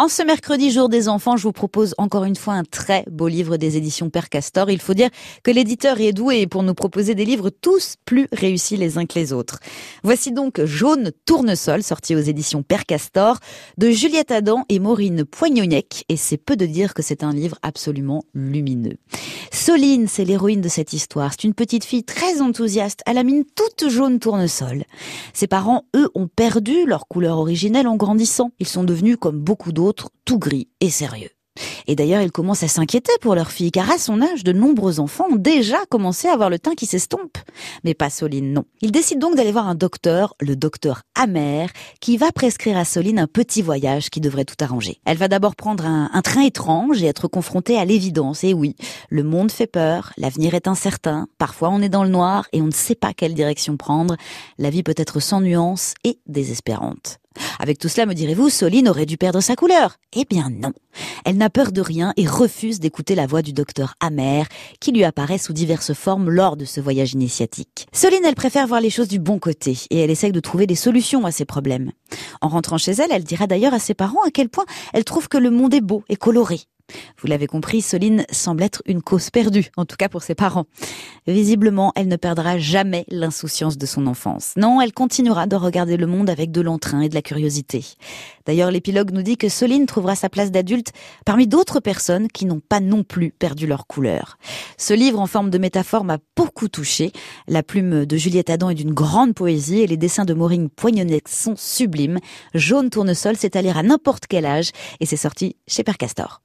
En ce mercredi jour des enfants, je vous propose encore une fois un très beau livre des éditions Père Castor. Il faut dire que l'éditeur est doué pour nous proposer des livres tous plus réussis les uns que les autres. Voici donc Jaune Tournesol, sorti aux éditions Père Castor, de Juliette Adam et Maureen Poignonnec. Et c'est peu de dire que c'est un livre absolument lumineux. Soline, c'est l'héroïne de cette histoire. C'est une petite fille très enthousiaste, à la mine toute jaune tournesol. Ses parents, eux, ont perdu leur couleur originelle en grandissant. Ils sont devenus, comme beaucoup tout gris et sérieux. Et d'ailleurs, ils commencent à s'inquiéter pour leur fille, car à son âge, de nombreux enfants ont déjà commencé à avoir le teint qui s'estompe. Mais pas Soline, non. Ils décident donc d'aller voir un docteur, le docteur Amer, qui va prescrire à Soline un petit voyage qui devrait tout arranger. Elle va d'abord prendre un, un train étrange et être confrontée à l'évidence. Et oui, le monde fait peur, l'avenir est incertain, parfois on est dans le noir et on ne sait pas quelle direction prendre. La vie peut être sans nuance et désespérante. Avec tout cela, me direz-vous, Soline aurait dû perdre sa couleur Eh bien non. Elle n'a peur de rien et refuse d'écouter la voix du docteur Amer, qui lui apparaît sous diverses formes lors de ce voyage initiatique. Soline, elle préfère voir les choses du bon côté et elle essaye de trouver des solutions à ses problèmes. En rentrant chez elle, elle dira d'ailleurs à ses parents à quel point elle trouve que le monde est beau et coloré. Vous l'avez compris, Soline semble être une cause perdue, en tout cas pour ses parents. Visiblement, elle ne perdra jamais l'insouciance de son enfance. Non, elle continuera de regarder le monde avec de l'entrain et de la curiosité. D'ailleurs, l'épilogue nous dit que Soline trouvera sa place d'adulte parmi d'autres personnes qui n'ont pas non plus perdu leur couleur. Ce livre en forme de métaphore m'a beaucoup touché. La plume de Juliette Adam est d'une grande poésie et les dessins de Maureen Poignonnet sont sublimes. Jaune tournesol, c'est à lire à n'importe quel âge et c'est sorti chez Père Castor.